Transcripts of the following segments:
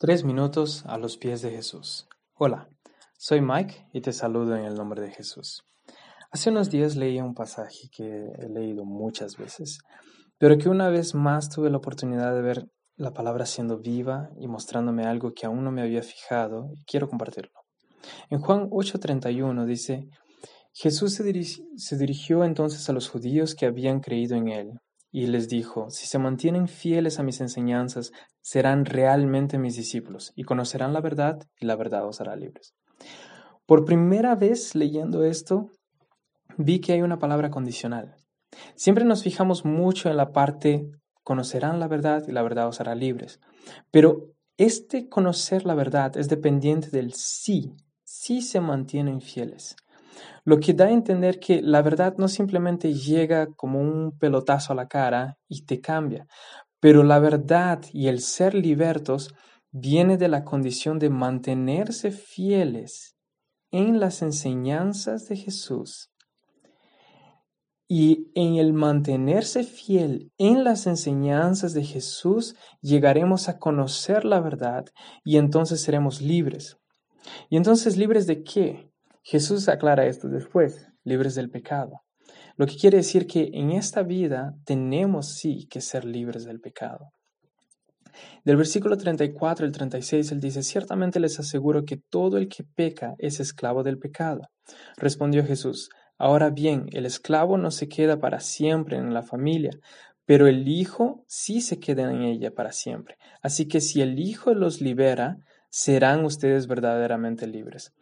Tres minutos a los pies de Jesús. Hola, soy Mike y te saludo en el nombre de Jesús. Hace unos días leí un pasaje que he leído muchas veces, pero que una vez más tuve la oportunidad de ver la palabra siendo viva y mostrándome algo que aún no me había fijado y quiero compartirlo. En Juan 8:31 dice, Jesús se, se dirigió entonces a los judíos que habían creído en él y les dijo, si se mantienen fieles a mis enseñanzas, serán realmente mis discípulos y conocerán la verdad y la verdad os hará libres. Por primera vez leyendo esto, vi que hay una palabra condicional. Siempre nos fijamos mucho en la parte conocerán la verdad y la verdad os hará libres. Pero este conocer la verdad es dependiente del sí, si se mantienen fieles. Lo que da a entender que la verdad no simplemente llega como un pelotazo a la cara y te cambia, pero la verdad y el ser libertos viene de la condición de mantenerse fieles en las enseñanzas de Jesús. Y en el mantenerse fiel en las enseñanzas de Jesús, llegaremos a conocer la verdad y entonces seremos libres. ¿Y entonces libres de qué? Jesús aclara esto después, libres del pecado. Lo que quiere decir que en esta vida tenemos sí que ser libres del pecado. Del versículo 34 al 36 él dice, ciertamente les aseguro que todo el que peca es esclavo del pecado. Respondió Jesús, ahora bien, el esclavo no se queda para siempre en la familia, pero el Hijo sí se queda en ella para siempre. Así que si el Hijo los libera, serán ustedes verdaderamente libres.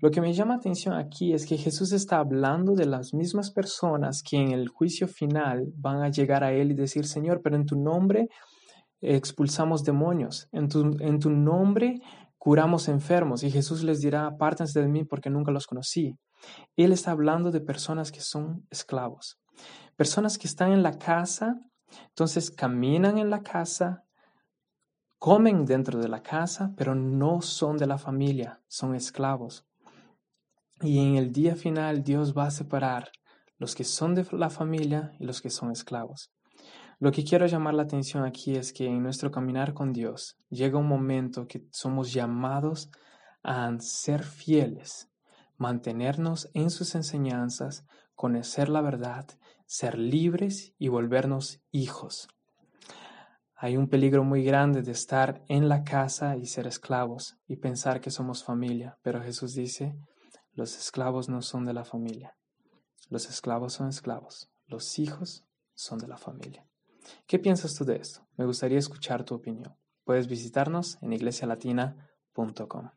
Lo que me llama atención aquí es que Jesús está hablando de las mismas personas que en el juicio final van a llegar a Él y decir, Señor, pero en tu nombre expulsamos demonios, en tu, en tu nombre curamos enfermos. Y Jesús les dirá, apártense de mí porque nunca los conocí. Él está hablando de personas que son esclavos, personas que están en la casa, entonces caminan en la casa, comen dentro de la casa, pero no son de la familia, son esclavos. Y en el día final Dios va a separar los que son de la familia y los que son esclavos. Lo que quiero llamar la atención aquí es que en nuestro caminar con Dios llega un momento que somos llamados a ser fieles, mantenernos en sus enseñanzas, conocer la verdad, ser libres y volvernos hijos. Hay un peligro muy grande de estar en la casa y ser esclavos y pensar que somos familia, pero Jesús dice, los esclavos no son de la familia. Los esclavos son esclavos. Los hijos son de la familia. ¿Qué piensas tú de esto? Me gustaría escuchar tu opinión. Puedes visitarnos en iglesialatina.com.